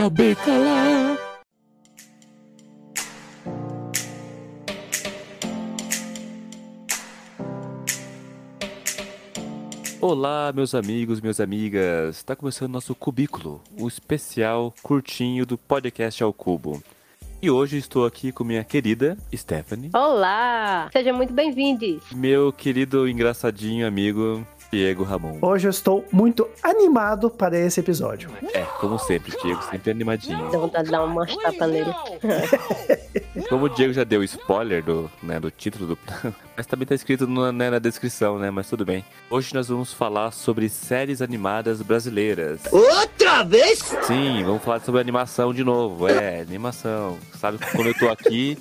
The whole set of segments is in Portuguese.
acabei calar. Olá, meus amigos, minhas amigas. Está começando nosso cubículo, o especial curtinho do podcast ao cubo. E hoje estou aqui com minha querida Stephanie. Olá! Sejam muito bem-vindos. Meu querido engraçadinho amigo Diego Ramon. Hoje eu estou muito animado para esse episódio. É, como sempre, Diego, sempre animadinho. Dá vontade de dar uma tapa nele. Como o Diego já deu spoiler do, né, do título do. Mas também tá escrito no, né, na descrição, né? Mas tudo bem. Hoje nós vamos falar sobre séries animadas brasileiras. Outra vez? Sim, vamos falar sobre animação de novo. É, animação. Sabe quando eu tô aqui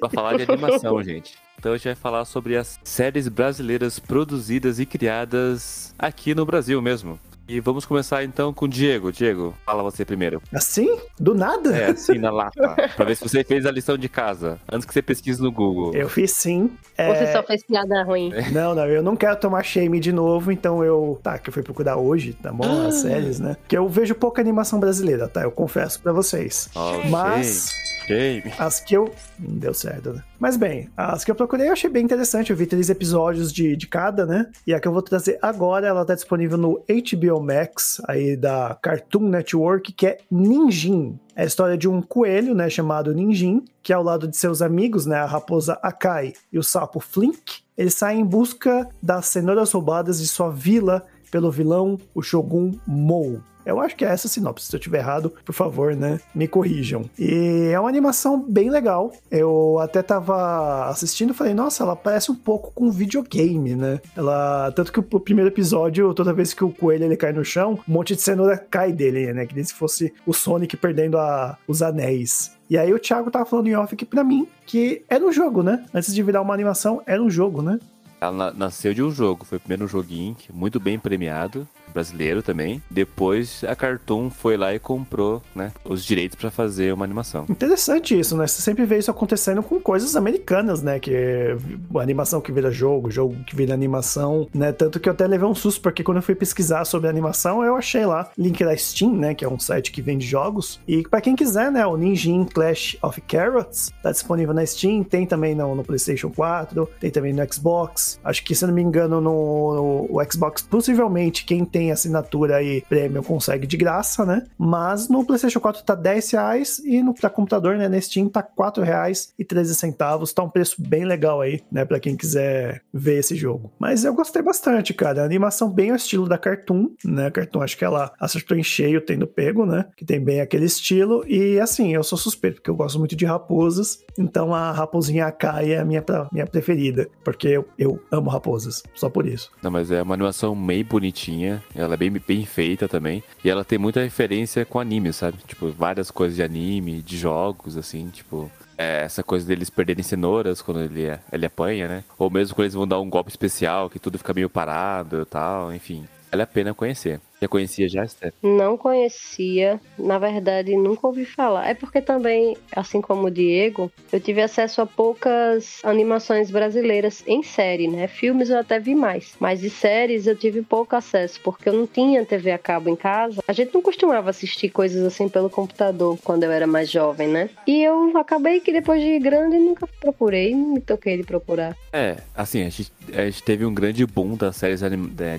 pra falar de animação, gente. Então a gente vai falar sobre as séries brasileiras produzidas e criadas aqui no Brasil mesmo. E vamos começar então com o Diego. Diego, fala você primeiro. Assim? Do nada? É, assim na lata. pra ver se você fez a lição de casa. Antes que você pesquise no Google. Eu fiz sim. Ou Você É, só fez piada ruim. Não, não, eu não quero tomar shame de novo, então eu. Tá, que eu fui procurar hoje, tá bom? As séries, né? Que eu vejo pouca animação brasileira, tá? Eu confesso pra vocês. Ok. Mas. Shame. As que eu. Não deu certo, né? Mas bem, as que eu procurei eu achei bem interessante. Eu vi três episódios de, de cada, né? E a que eu vou trazer agora, ela tá disponível no HBO Max, aí da Cartoon Network, que é Ninjin. É a história de um coelho, né, chamado Ninjin, que ao lado de seus amigos, né, a raposa Akai e o sapo Flink, eles saem em busca das cenouras roubadas de sua vila pelo vilão, o Shogun Mou. Eu acho que é essa sinopse. Se eu tiver errado, por favor, né? Me corrijam. E é uma animação bem legal. Eu até tava assistindo e falei, nossa, ela parece um pouco com videogame, né? Ela. Tanto que o primeiro episódio, toda vez que o coelho ele cai no chão, um monte de cenoura cai dele, né? Que nem se fosse o Sonic perdendo a- os anéis. E aí o Thiago tava falando em off aqui pra mim que era um jogo, né? Antes de virar uma animação, era um jogo, né? Ela na- nasceu de um jogo. Foi o primeiro joguinho, é muito bem premiado. Brasileiro também. Depois a Cartoon foi lá e comprou, né? Os direitos pra fazer uma animação. Interessante isso, né? Você sempre vê isso acontecendo com coisas americanas, né? Que animação que vira jogo, jogo que vira animação, né? Tanto que eu até levei um susto, porque quando eu fui pesquisar sobre animação, eu achei lá link da Steam, né? Que é um site que vende jogos. E pra quem quiser, né? O Ninjin Clash of Carrots tá disponível na Steam, tem também no, no PlayStation 4, tem também no Xbox. Acho que, se não me engano, no, no- Xbox, possivelmente quem tem assinatura aí premium consegue de graça, né? Mas no PlayStation 4 tá 10 reais e no pra computador, né, na Steam tá 4 reais e 13 centavos. Tá um preço bem legal aí, né, pra quem quiser ver esse jogo. Mas eu gostei bastante, cara. A animação bem ao estilo da Cartoon, né? Cartoon acho que ela acertou em cheio tendo pego, né? Que tem bem aquele estilo. E assim, eu sou suspeito, porque eu gosto muito de raposas. Então a raposinha Akai é a minha, minha preferida. Porque eu, eu amo raposas. Só por isso. Não, mas é uma animação meio bonitinha. Ela é bem, bem feita também. E ela tem muita referência com anime, sabe? Tipo, várias coisas de anime, de jogos, assim, tipo. é, essa coisa deles perderem cenouras quando ele, ele apanha, né? Ou mesmo quando eles vão dar um golpe especial, que tudo fica meio parado e tal, enfim. Vale a pena conhecer. Já conhecia já, Steph? Não conhecia, na verdade nunca ouvi falar. É porque também, assim como o Diego, eu tive acesso a poucas animações brasileiras em série, né? Filmes eu até vi mais, mas de séries eu tive pouco acesso, porque eu não tinha TV a cabo em casa. A gente não costumava assistir coisas assim pelo computador quando eu era mais jovem, né? E eu acabei que depois de grande nunca procurei, não me toquei de procurar. É, assim, a gente, a gente teve um grande boom das séries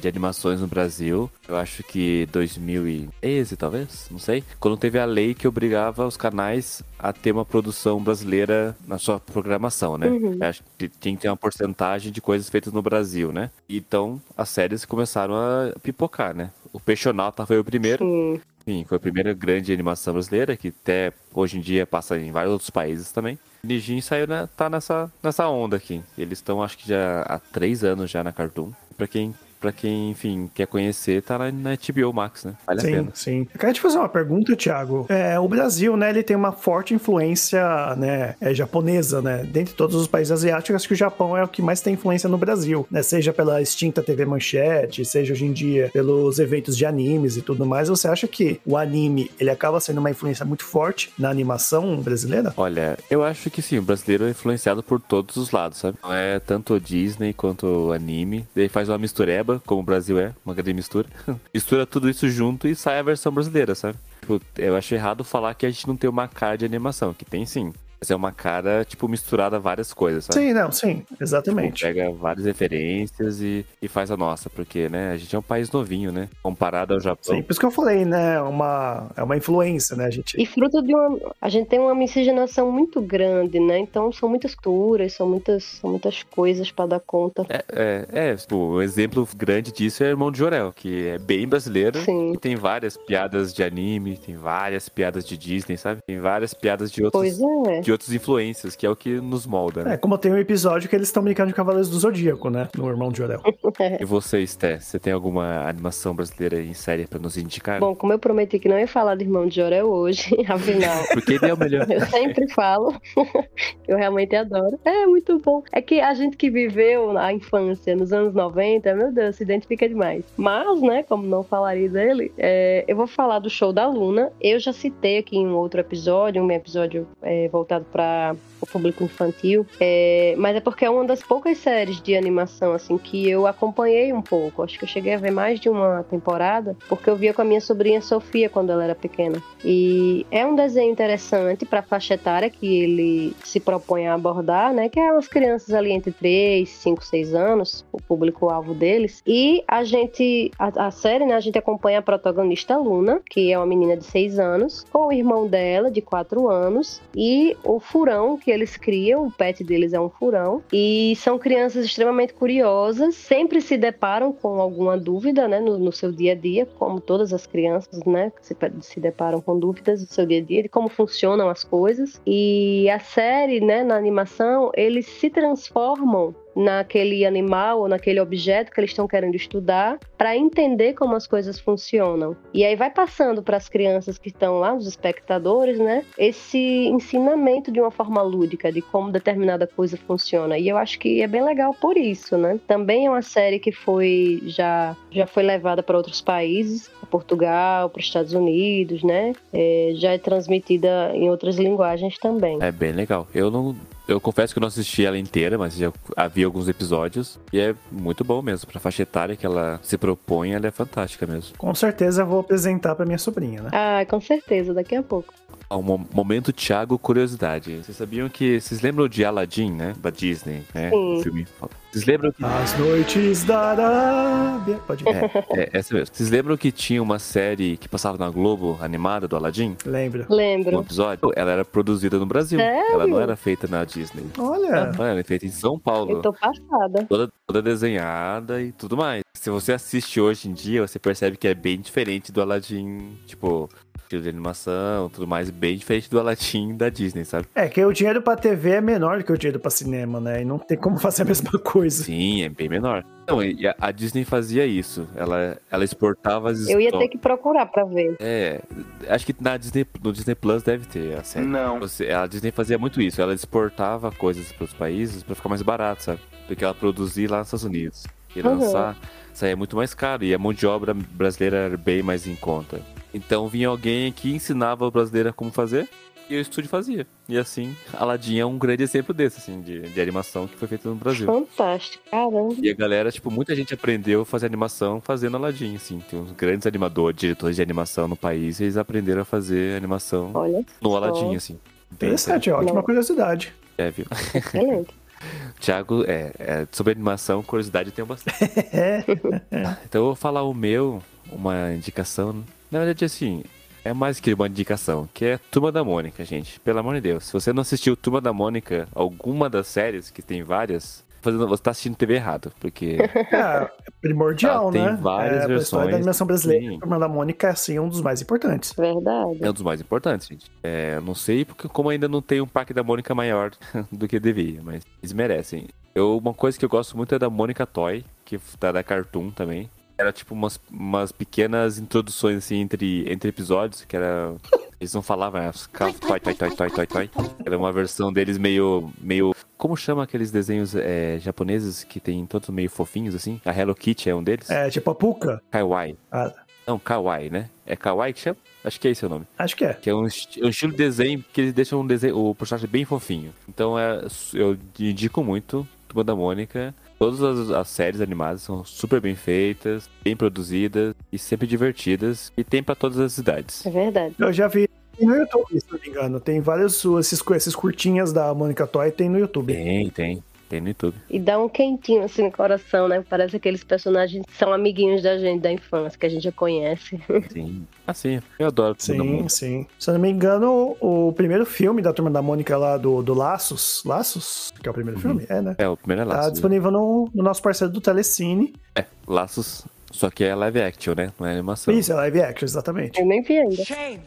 de animações no Brasil. Eu acho que 2013, talvez, não sei. Quando teve a lei que obrigava os canais a ter uma produção brasileira na sua programação, né? Uhum. Acho que tinha que ter uma porcentagem de coisas feitas no Brasil, né? Então, as séries começaram a pipocar, né? O Peixonauta foi o primeiro. Sim. Sim, foi a primeira grande animação brasileira, que até hoje em dia passa em vários outros países também. Nijin saiu, né, tá nessa, nessa onda aqui. Eles estão, acho que já há três anos já na Cartoon. Pra quem, pra quem enfim, quer conhecer, tá na, na HBO Max, né? Vale a sim, pena. sim. Eu quero te fazer uma pergunta, Thiago. É, o Brasil, né, ele tem uma forte influência, né, é, japonesa, né? Dentre todos os países asiáticos, acho que o Japão é o que mais tem influência no Brasil, né? Seja pela extinta TV Manchete, seja hoje em dia pelos eventos de animes e tudo mais. Você acha que o anime, ele acaba sendo uma influência muito forte na animação brasileira? Olha, eu acho que sim, o brasileiro é influenciado por todos os lados, sabe? Não é tanto o Disney quanto o anime. Ele faz uma mistureba como o Brasil é, uma grande mistura. Mistura tudo isso junto e sai a versão brasileira, sabe? Tipo, eu acho errado falar que a gente não tem uma cara de animação, que tem sim. Mas é uma cara, tipo, misturada a várias coisas, sabe? Sim, não, sim, exatamente. Tipo, pega várias referências e, e faz a nossa, porque, né, a gente é um país novinho, né? Comparado ao Japão. Sim, por isso que eu falei, né? Uma, é uma influência, né? A gente... E fruto de uma. A gente tem uma miscigenação muito grande, né? Então são muitas culturas, são muitas, são muitas coisas para dar conta. É, é, é, tipo, um exemplo grande disso é o Irmão de Jorel, que é bem brasileiro Sim. e tem várias piadas de anime, tem várias piadas de Disney, sabe? Tem várias piadas de outros, Pois é. de outras influências, que é o que nos molda, né? É, como tem um episódio que eles estão brincando de Cavaleiros do Zodíaco, né? No Irmão de Jorel. E você, Sté, você tem alguma animação brasileira em série pra nos indicar? Bom, como eu prometi que não ia falar do irmão de Jorel hoje, afinal. Porque ele é o melhor. Eu sempre falo, eu realmente adoro. É muito bom. É que a gente que viveu a infância nos anos 90, meu Deus, se identifica demais. Mas, né, como não falaria dele, é, eu vou falar do show da Luna. Eu já citei aqui em um outro episódio, um episódio é, voltado para o público infantil, é, mas é porque é uma das poucas séries de animação assim que eu acompanhei um pouco. Acho que eu cheguei a ver mais de uma temporada, porque eu via com a minha sobrinha Sofia quando ela era pequena. E é um desenho interessante para a faixa etária que ele se propõe a abordar, né? Que é umas crianças ali entre 3, 5, 6 anos, o público-alvo deles. E a gente, a, a série, né? A gente acompanha a protagonista Luna, que é uma menina de 6 anos, com o irmão dela, de 4 anos, e o furão que eles criam, o pet deles é um furão. E são crianças extremamente curiosas, sempre se deparam com alguma dúvida, né? No, no seu dia a dia, como todas as crianças, né? Se, se deparam com dúvidas do seu dia a dia, de como funcionam as coisas. E a série, né, na animação, eles se transformam naquele animal ou naquele objeto que eles estão querendo estudar para entender como as coisas funcionam. E aí vai passando para as crianças que estão lá, os espectadores, né, esse ensinamento de uma forma lúdica de como determinada coisa funciona. E eu acho que é bem legal por isso, né? Também é uma série que foi já já foi levada para outros países, para Portugal, para os Estados Unidos, né? É, já é transmitida em outras linguagens também. É bem legal. Eu não. Eu confesso que eu não assisti ela inteira, mas já havia alguns episódios. E é muito bom mesmo. Pra faixa etária que ela se propõe, ela é fantástica mesmo. Com certeza eu vou apresentar pra minha sobrinha, né? Ah, com certeza, daqui a pouco. Um mo- momento Thiago Curiosidade. Vocês sabiam que. Vocês lembram de Aladdin, né? Da Disney, né? Sim. O filme. Vocês lembram que. As noites da Arábia. Pode ver. É, é, essa mesmo. Vocês lembram que tinha uma série que passava na Globo animada do Aladdin? Lembra? Um Lembro. episódio? Ela era produzida no Brasil. Sério? Ela não era feita na Disney. Olha. Ela era feita em São Paulo. Eu tô passada. toda, toda desenhada e tudo mais. Se você assiste hoje em dia, você percebe que é bem diferente do Aladdin, tipo, estilo de animação, tudo mais, bem diferente do Aladdin da Disney, sabe? É que o dinheiro pra TV é menor do que o dinheiro pra cinema, né? E não tem como fazer a mesma coisa. Sim, é bem menor. Não, e a, Disney fazia isso. Ela, ela exportava as Eu ia ter que procurar pra ver. É, acho que na Disney, no Disney Plus deve ter a série. Não. Você, a Disney fazia muito isso. Ela exportava coisas para os países pra ficar mais barato, sabe? Porque ela produzia lá nos Estados Unidos. E Uhum. lançar saía muito mais caro. E a mão de obra brasileira era bem mais em conta. Então vinha alguém que ensinava o brasileiro como fazer. E o estúdio fazia. E assim, Aladdin é um grande exemplo desse, assim, de, de animação que foi feito no Brasil. Fantástico, caramba. E a galera, tipo, muita gente aprendeu a fazer animação fazendo Aladdin, assim. Tem uns grandes animadores, diretores de animação no país, e eles aprenderam a fazer animação Olha, no só. Aladdin, assim. Interessante, ótima Não. curiosidade. É, viu? excelente. Thiago, é, é, sobre animação, curiosidade eu tenho bastante. É. Então eu vou falar o meu, uma indicação. Na verdade, assim, é mais que uma indicação, que é Turma da Mônica, gente. Pelo amor de Deus. Se você não assistiu Turma da Mônica, alguma das séries, que tem várias, fazendo- você tá assistindo TV errado, porque É, primordial, Ah, tem né? várias é, versões. da animação brasileira, Sim. a Turma da Mônica é, assim, um dos mais importantes. Verdade. é um dos mais importantes, gente. É, não sei porque como ainda não tem um parque da Mônica maior do que devia, mas eles merecem. Eu, uma coisa que eu gosto muito é da Mônica Toy, que tá da Cartoon também. Era tipo umas, umas pequenas introduções assim entre, entre episódios, que era. Eles não falavam, era toy, toy, toy, toy, toy, toy. Era uma versão deles meio. meio. Como chama aqueles desenhos é, japoneses que tem todos meio fofinhos assim? A Hello Kitty é um deles? É, tipo a Puka. Kawaii. Ah, Não, Kawaii, né? É Kawaii que chama? Acho que é esse o nome. acho que é. Que é um, um estilo de desenho que eles deixam um desenho, o personagem bem fofinho. Então é, eu indico muito Turma da Mônica. Todas as, as, séries animadas são super bem feitas, bem produzidas e sempre divertidas. E tem para todas as idades. É verdade. Eu já vi no YouTube, se não me engano. Tem vários esses, esses curtinhas da Mônica Toy, tem no YouTube. Tem, tem. Tem no YouTube. E dá um quentinho assim no coração, né? Parece aqueles personagens que são amiguinhos da gente da infância, que a gente já conhece. Sim. Assim, eu adoro Sim, sim. Se eu não me engano, o, o, primeiro filme da Turma da Mônica lá do, do Laços, Laços, que é o primeiro uhum. filme, é, né? É, o primeiro é Laços. Tá disponível no, no nosso parceiro do Telecine. É, Laços, só que é live action, né? Não é animação. Isso, é live action, exatamente. Eu nem vi ainda. Shame.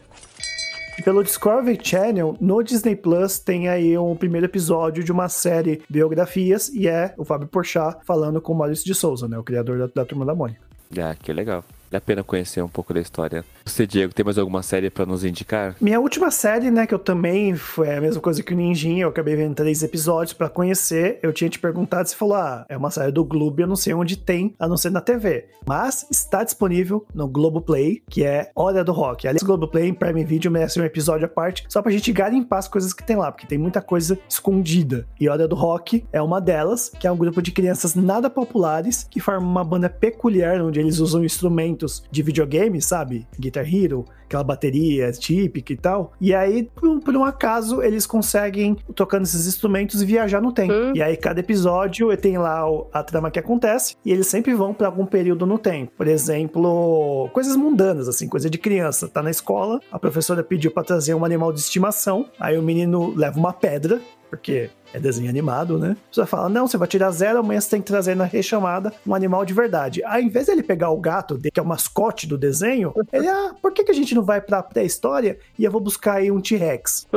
Pelo Discovery Channel, no Disney Plus, tem aí um primeiro episódio de uma série biografias e é o Fábio Porchat falando com o Maurício de Souza, né? O criador da, da Turma da Mônica. Ah, que legal. Vale a pena conhecer um pouco da história. Você, Diego, tem mais alguma série para nos indicar? Minha última série, né, que eu também foi a mesma coisa que o Ninjinha, eu acabei vendo três episódios para conhecer. Eu tinha te perguntado, você falou, ah, é uma série do Globo, eu não sei onde tem, a não ser na TV. Mas está disponível no Globoplay, que é Hora do Rock. Aliás, Globoplay em Prime Video merece um episódio à parte, só pra gente garimpar as coisas que tem lá, porque tem muita coisa escondida. E Hora do Rock é uma delas, que é um grupo de crianças nada populares que formam uma banda peculiar, onde eles usam instrumentos de videogame, sabe? Guitar Hero, aquela bateria típica e tal. E aí, por, por um acaso, eles conseguem, tocando esses instrumentos, viajar no tempo. Hum. E aí, cada episódio tem lá a trama que acontece e eles sempre vão para algum período no tempo. Por exemplo, coisas mundanas, assim, coisa de criança. Tá na escola, a professora pediu para trazer um animal de estimação, aí o menino leva uma pedra, porque é desenho animado, né? Você fala, não, você vai tirar zero, amanhã você tem que trazer na rechamada um animal de verdade. Aí, ao invés dele pegar o gato, que é o mascote do desenho, ele, ah, por que, que a gente não vai pra pré-história e eu vou buscar aí um T-Rex?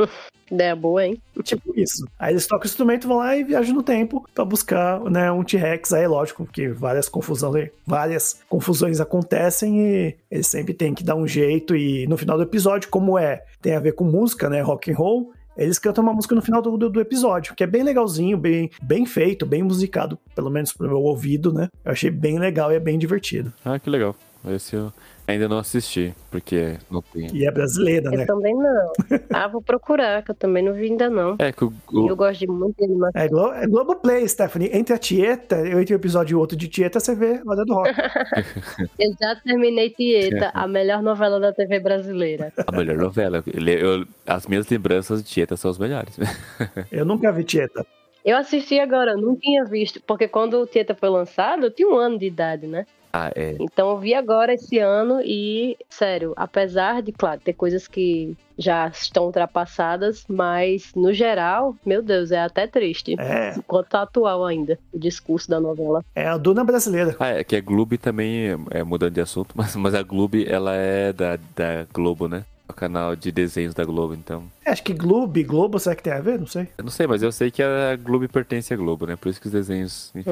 Ideia boa, hein? Tipo isso. Aí eles tocam o instrumento, vão lá e viajam no tempo pra buscar né, um T-Rex. Aí, lógico, que várias confusões, várias confusões acontecem e eles sempre têm que dar um jeito. E no final do episódio, como é, tem a ver com música, né? Rock and roll eles cantam uma música no final do, do, do, episódio, que é bem legalzinho, bem, bem feito, bem musicado, pelo menos pro meu ouvido, né? Eu achei bem legal e é bem divertido. Ah, que legal. Esse eu ainda não assisti, porque não tem. E é brasileira, eu né? Eu também não. Ah, vou procurar, que eu também não vi ainda não. É que o. o... Eu gosto de muito de animação. É, Glo é Globoplay, Stephanie. Entre a Tieta, entre um episódio e outro de Tieta, você vê Roda do Rock. eu já terminei Tieta, a melhor novela da TV brasileira. A melhor novela. Eu, as minhas lembranças de Tieta são as melhores. eu nunca vi Tieta. Eu assisti agora, não tinha visto, porque quando o Tieta foi lançado, eu tinha um ano de idade, né? Ah, é. Então eu vi agora esse ano e, sério, apesar de, claro, ter coisas que já estão ultrapassadas, mas no geral, meu Deus, é até triste. É. Enquanto tá atual ainda o discurso da novela. É a dona brasileira. Ah, é que a Globo também, é mudando de assunto, mas, mas a Globo, ela é da, da Globo, né? O canal de desenhos da Globo, então. É, acho que Globo, Globo, será que tem a ver? Não sei. Eu não sei, mas eu sei que a Globo pertence à Globo, né? Por isso que os desenhos, enfim,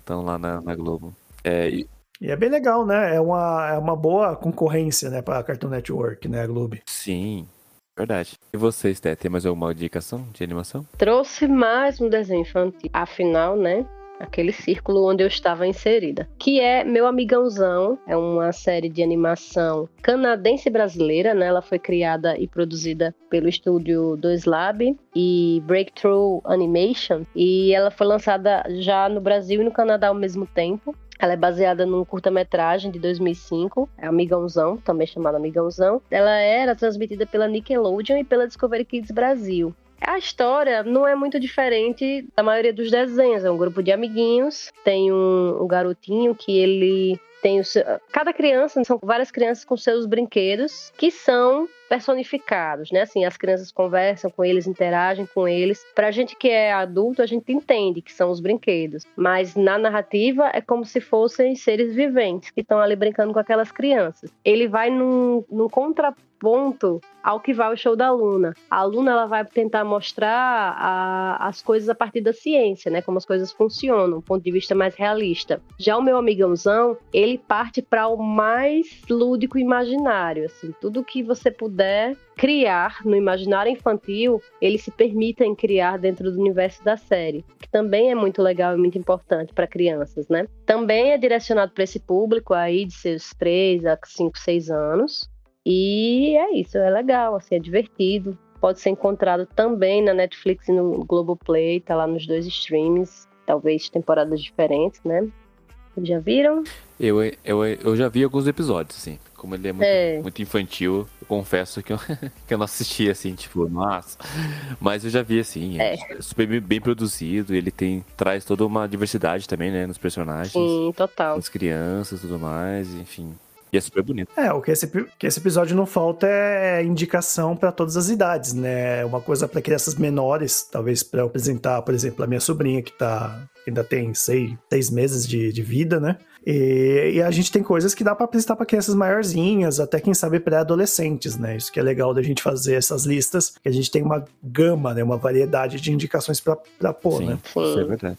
estão hum. lá na, na Globo. É, e... E é bem legal, né? É uma, é uma boa concorrência, né, pra Cartoon Network, né, Globo. Sim, verdade. E você, Sté, tem mais alguma indicação de animação? Trouxe mais um desenho infantil. Afinal, né, aquele círculo onde eu estava inserida, que é Meu Amigãozão, é uma série de animação canadense brasileira, né? Ela foi criada e produzida pelo estúdio 2 Lab e Breakthrough Animation e ela foi lançada já no Brasil e no Canadá ao mesmo tempo. Ela é baseada num curta-metragem de 2005, é Amigãozão, também chamada Amigãozão. Ela era transmitida pela Nickelodeon e pela Discovery Kids Brasil. A história não é muito diferente da maioria dos desenhos. É um grupo de amiguinhos, tem um, um garotinho que ele tem o seu... cada criança são várias crianças com seus brinquedos que são personificados, né? Assim, as crianças conversam com eles, interagem com eles. Pra gente que é adulto, a gente entende que são os brinquedos, mas na narrativa é como se fossem seres viventes que estão ali brincando com aquelas crianças. Ele vai num, num contraponto ao que vai o show da Luna. A Luna ela vai tentar mostrar a, as coisas a partir da ciência, né? Como as coisas funcionam, um ponto de vista mais realista. Já o meu amigãozão, ele parte para o mais lúdico imaginário, assim, tudo que você puder criar no imaginário infantil, eles se permitem criar dentro do universo da série, que também é muito legal e muito importante para crianças, né? Também é direcionado para esse público aí de seus 3 a 5, 6 anos. E é isso, é legal, assim, é divertido. Pode ser encontrado também na Netflix e no Globoplay, tá lá nos dois streams. talvez temporadas diferentes, né? Já viram? Eu, eu, eu já vi alguns episódios, assim. Como ele é muito, é. muito infantil, eu confesso que eu, que eu não assisti, assim, tipo, nossa. Mas eu já vi, assim, é, é super bem produzido, ele tem, traz toda uma diversidade também, né, nos personagens. Sim, total. As crianças e tudo mais, enfim. E é super bonito. É, o que esse, que esse episódio não falta é indicação para todas as idades, né? Uma coisa para crianças menores, talvez para apresentar, por exemplo, a minha sobrinha que tá ainda tem seis, seis meses de, de vida, né? E, e, a gente tem coisas que dá para apresentar para crianças maiorzinhas, até quem sabe pré-adolescentes, né? Isso que é legal da gente fazer essas listas, que a gente tem uma gama, né? Uma variedade de indicações para pôr, Sim, né? Isso é verdade.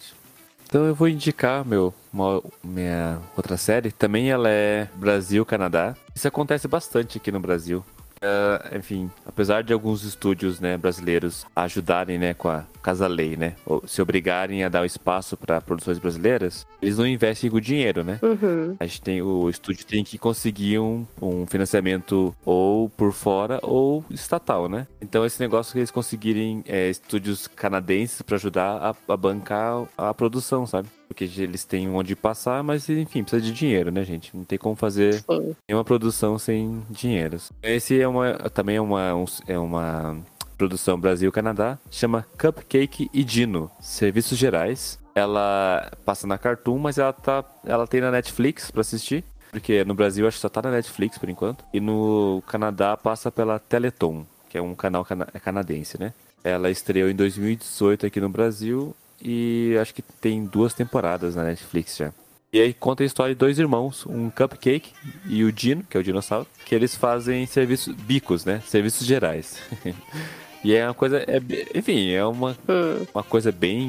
Então eu vou indicar meu, uma, minha outra série. Também ela é Brasil-Canadá. Isso acontece bastante aqui no Brasil. Uh, enfim, apesar de alguns estúdios né, brasileiros ajudarem né, com a Casa Lei, né, ou se obrigarem a dar o espaço para produções brasileiras, eles não investem o dinheiro, né? Uhum. A gente tem o estúdio tem que conseguir um, um financiamento ou por fora ou estatal, né? Então esse negócio que eles conseguirem é, estúdios canadenses para ajudar a, a bancar a produção, sabe? Porque eles têm onde passar, mas enfim, precisa de dinheiro, né, gente? Não tem como fazer Sim. nenhuma produção sem dinheiro. Esse é uma, também é uma, um, é uma produção Brasil-Canadá, chama Cupcake e Dino, Serviços Gerais. Ela passa na Cartoon, mas ela, tá, ela tem na Netflix para assistir. Porque no Brasil acho que só tá na Netflix por enquanto. E no Canadá passa pela Teleton, que é um canal cana canadense, né? Ela estreou em 2018 aqui no Brasil e acho que tem duas temporadas na Netflix já. E aí conta a história de dois irmãos, um Cupcake e o Dino, que é o dinossauro, que eles fazem serviços bicos, né? Serviços gerais. e é uma coisa, é, enfim, é uma, hum. uma coisa bem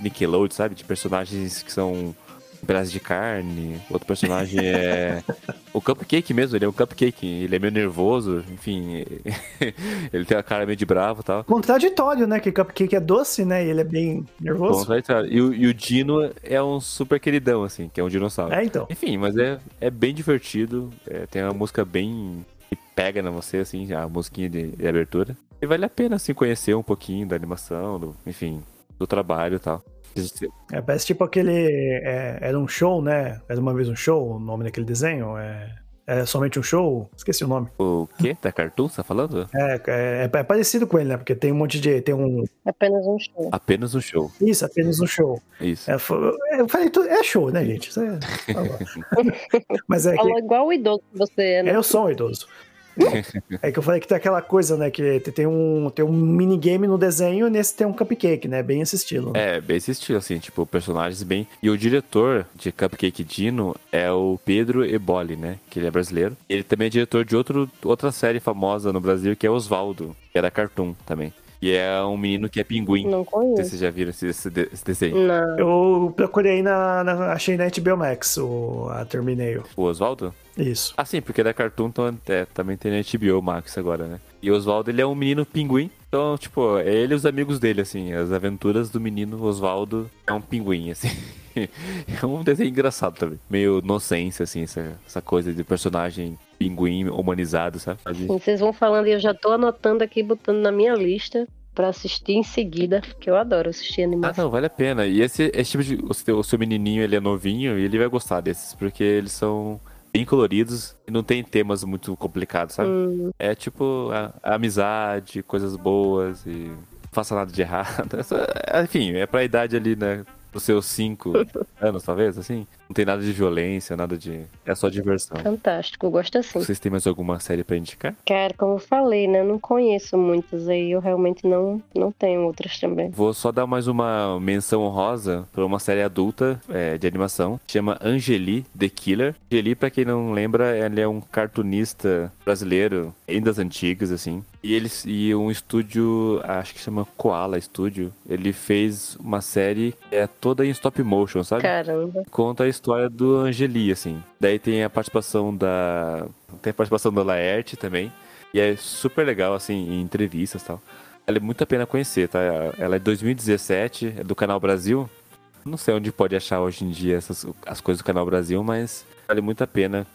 Nickelodeon, sabe? De personagens que são pedaço de carne. Outro personagem é. o Cupcake mesmo, ele é um cupcake. Ele é meio nervoso, enfim. ele tem a cara meio de bravo e tal. Contraditório, né? Que Cupcake é doce, né? E ele é bem nervoso. Contraditório. E, o, e o Dino é um super queridão, assim, que é um dinossauro. É, então. Enfim, mas é, é bem divertido. É, tem uma música bem. que pega na você, assim, a musiquinha de, de abertura. E vale a pena, assim, conhecer um pouquinho da animação, do, enfim, do trabalho e tal. É, parece tipo aquele. É, era um show, né? Era uma vez um show, o nome daquele desenho. É, é somente um show? Esqueci o nome. O quê? Da Cartoon, você tá falando? É, é, é, parecido com ele, né? Porque tem um monte de. Tem um. Apenas um show. Apenas um show. Isso, apenas um show. Isso. É, eu falei, é show, né, gente? É, Mas é. Fala que... igual o idoso que você é, né? É, eu sou um idoso. é que eu falei que tem aquela coisa, né? Que tem um, tem um minigame no desenho e nesse tem um cupcake, né? Bem esse estilo. Né? É, bem esse estilo, assim, tipo, personagens bem. E o diretor de Cupcake Dino é o Pedro Eboli, né? Que ele é brasileiro. Ele também é diretor de outro, outra série famosa no Brasil, que é Osvaldo, que é Cartoon também. E é um menino que é pinguim. Não conheço. Não sei se vocês já viram esse, esse, esse desenho. Não. Eu procurei na, na. Achei na HBO Max o, a Terminei. O Oswaldo? Isso. Ah, sim, porque da Cartoon então, é, também tem na HBO Max agora, né? E o Oswaldo, ele é um menino pinguim. Então, tipo, é ele e os amigos dele, assim. As aventuras do menino Oswaldo é um pinguim, assim. é um desenho engraçado também. Meio inocência, assim, essa, essa coisa de personagem pinguim humanizado, sabe? Vocês vão falando e eu já tô anotando aqui, botando na minha lista para assistir em seguida, que eu adoro assistir animação. Ah, não, vale a pena. E esse, esse tipo de. O seu, o seu menininho, ele é novinho e ele vai gostar desses, porque eles são bem coloridos e não tem temas muito complicados, sabe? Hum. É tipo a, a amizade, coisas boas e não faça nada de errado. Enfim, é pra idade ali, né? Os seus cinco anos, talvez, assim. Não tem nada de violência, nada de. É só diversão. Fantástico, gosto assim. Vocês têm mais alguma série pra indicar? Cara, como eu falei, né? Eu não conheço muitas aí, eu realmente não, não tenho outras também. Vou só dar mais uma menção honrosa pra uma série adulta é, de animação. Chama Angeli The Killer. Angeli, pra quem não lembra, ele é um cartunista brasileiro, ainda das antigas, assim. E eles e um estúdio, acho que chama Koala Studio, ele fez uma série que é toda em stop motion, sabe? Caramba. Conta a história do Angeli, assim. Daí tem a participação da. Tem a participação da Laerte também. E é super legal, assim, em entrevistas e tal. Ela é muito a pena conhecer, tá? Ela é de 2017, é do Canal Brasil. Não sei onde pode achar hoje em dia essas, as coisas do Canal Brasil, mas vale muito a pena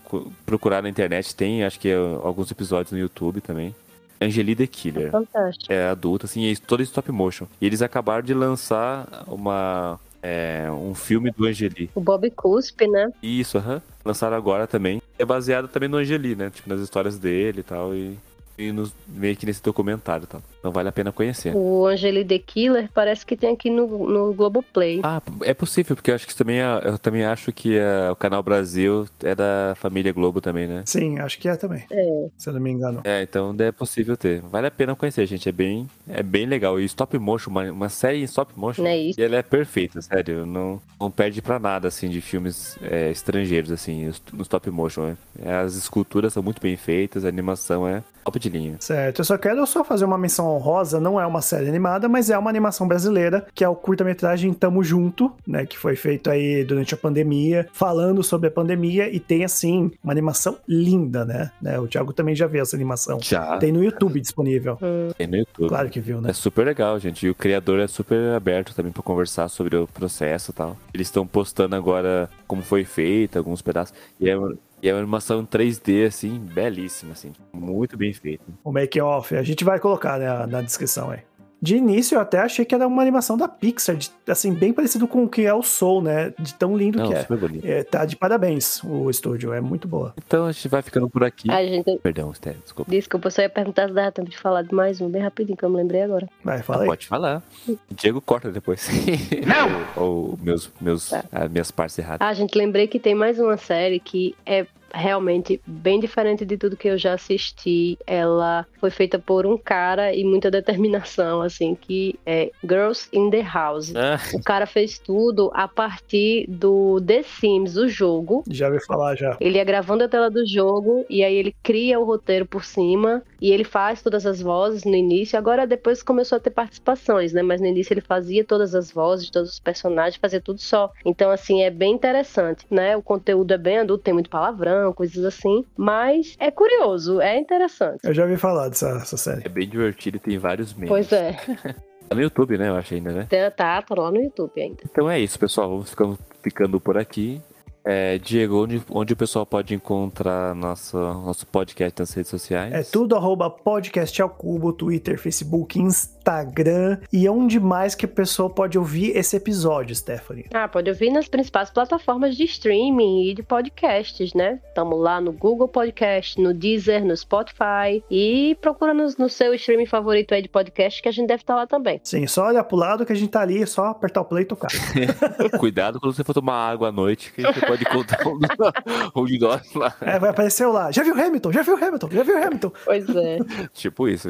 procurar na internet. Tem, acho que, alguns episódios no YouTube também. Angeli the Killer. É fantástico. É adulta, assim, é todo stop motion. E eles acabaram de lançar uma é, um filme do Angeli. O Bob Cuspe, né? Isso, aham. Lançaram agora também. É baseado também no Angeli, né? Tipo, nas histórias dele e tal. E nos, meio que nesse documentário tal. Então vale a pena conhecer. O Angeli The Killer parece que tem aqui no, no Globoplay. Ah, é possível, porque eu acho que também é- eu também acho que é, o canal Brasil é da família Globo também, né? Sim, acho que é também. É. Se eu não me engano. É, então é possível ter. Vale a pena conhecer, gente. É bem, é bem legal. E stop motion, uma, uma série em stop motion. Não é isso? E ela é perfeita, sério. Não, não perde pra nada, assim, de filmes é, estrangeiros, assim, no stop motion. né? É, As esculturas são muito bem feitas, a animação é top de linha. Certo, eu só quero só fazer uma menção honrosa, não é uma série animada, mas é uma animação brasileira, que é o curta-metragem Tamo Junto, né, que foi feito aí durante a pandemia, falando sobre a pandemia e tem assim uma animação linda, né? né? O Thiago também já viu essa animação. Já Tem no YouTube disponível. Hum. tem no YouTube. Claro que viu, né? É super legal, gente. E o criador é super aberto também pra conversar sobre o processo e tal. Eles estão postando agora como foi feito, alguns pedaços. E é, e é uma animação em 3D, assim, belíssima, assim. Muito bem feita. O make-off, a gente vai colocar né, na descrição aí. De início eu até achei que era uma animação da Pixar, de- assim, bem parecido com o que é o Soul, né? De tão lindo Não, que é. bonito. É, Tá de parabéns o estúdio, é muito boa. Então a gente vai ficando por aqui. A gente. Perdão, Sté, desculpa. Desculpa, eu só ia perguntar se dava tempo de falar de mais um, bem rapidinho, que eu me lembrei agora. Vai, Ah, fala aí. pode falar. Diego corta depois. Não! ou, ou meus, meus, Tá. as minhas partes erradas. Ah, gente, lembrei que tem mais uma série que é realmente bem diferente de tudo que eu já assisti. Ela foi feita por um cara e muita determinação, assim, que é Girls in the House. Ah, O cara fez tudo a partir do The Sims, o jogo. Já ouvi falar já. Ele ia gravando a tela do jogo e aí ele cria o roteiro por cima e ele faz todas as vozes no início. Agora depois começou a ter participações, né? Mas no início ele fazia todas as vozes de todos os personagens, fazia tudo só. Então assim é bem interessante, né? O conteúdo é bem adulto, tem muito palavrão, coisas assim, mas é curioso, é interessante. Eu já ouvi falar dessa, dessa série. é bem divertido e tem vários memes. Pois é, Tá no YouTube, né? Eu acho ainda, né? tá, tá tá lá no YouTube ainda. Então é isso, pessoal. Vamos ficando, ficando por aqui. É, Diego, onde, onde o pessoal pode encontrar nosso, nosso podcast nas redes sociais? É tudo arroba podcast ao cubo, Twitter, Facebook, Instagram e onde mais que a pessoa pode ouvir esse episódio, Stephanie. Ah, pode ouvir nas principais plataformas de streaming e de podcasts, né? Estamos lá no Google Podcast, no Deezer, no Spotify e procura nos- no, seu streaming favorito aí de podcast que a gente deve estar lá também. Sim, só olha pro lado que a gente tá ali, é só apertar o play e tocar. Cuidado quando você for tomar água à noite, que você pode encontrar um, um de nós lá. É, vai aparecer lá. Já viu Hamilton? Já viu Hamilton? Já viu Hamilton? Pois é. Tipo isso.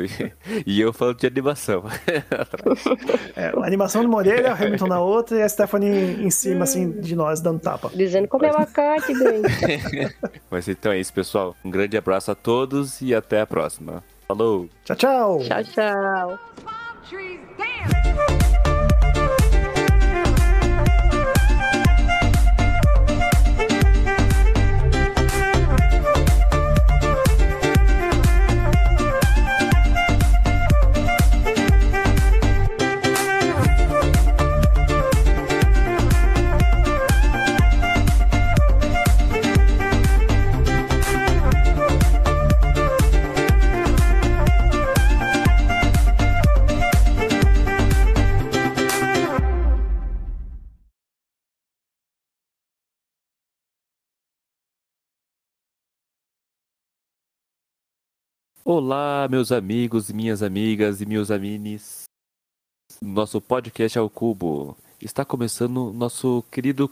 E eu falando de animação. É, a animação numa orelha, o Hamilton na outra e a Stephanie em cima, assim, de nós, dando tapa. Dizendo como é abacate, bem. Mas então é isso, pessoal. Um grande abraço a todos e até a próxima. Falou! Tchau, tchau! Tchau, tchau. Olá, meus amigos, minhas amigas e meus amines. Nosso podcast ao cubo. Está começando o nosso querido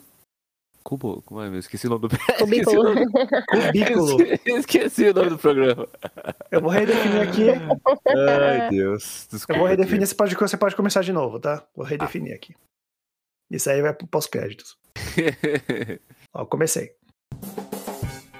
cubo. Como é? meu? Esqueci o nome do Cubículo. Cubículo. Esqueci o nome do programa. Eu vou redefinir aqui. Ai, Deus. Eu Desculpa. vou redefinir. Você pode, você pode começar de novo, tá? Vou redefinir aqui. Isso aí vai pro pós-créditos. Ó, comecei.